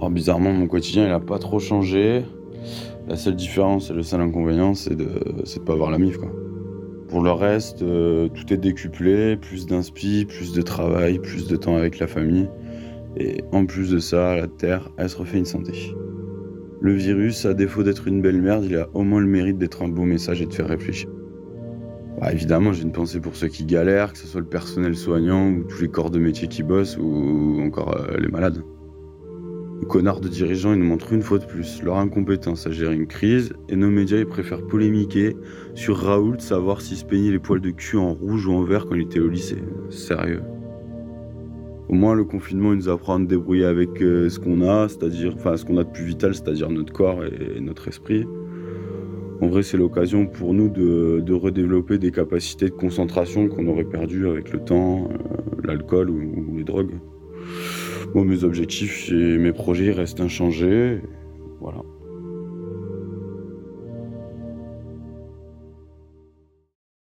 Oh, bizarrement, mon quotidien, il a pas trop changé. La seule différence et le seul inconvénient, c'est de ne pas avoir la MIF. Quoi. Pour le reste, euh, tout est décuplé, plus d'inspi, plus de travail, plus de temps avec la famille. Et en plus de ça, la Terre, elle se refait une santé. Le virus, à défaut d'être une belle merde, il a au moins le mérite d'être un beau message et de faire réfléchir. Bah, évidemment, j'ai une pensée pour ceux qui galèrent, que ce soit le personnel soignant ou tous les corps de métier qui bossent ou encore euh, les malades. Les connards de dirigeants, ils nous montrent une fois de plus leur incompétence à gérer une crise et nos médias, ils préfèrent polémiquer sur Raoult, savoir s'il se peignait les poils de cul en rouge ou en vert quand il était au lycée. Sérieux. Au moins, le confinement, il nous apprend à nous débrouiller avec euh, ce qu'on a, c'est-à-dire, enfin, ce qu'on a de plus vital, c'est-à-dire notre corps et notre esprit. En vrai, c'est l'occasion pour nous de, redévelopper des capacités de concentration qu'on aurait perdues avec le temps, euh, l'alcool ou, les drogues. Mes objectifs et mes projets restent inchangés. Voilà.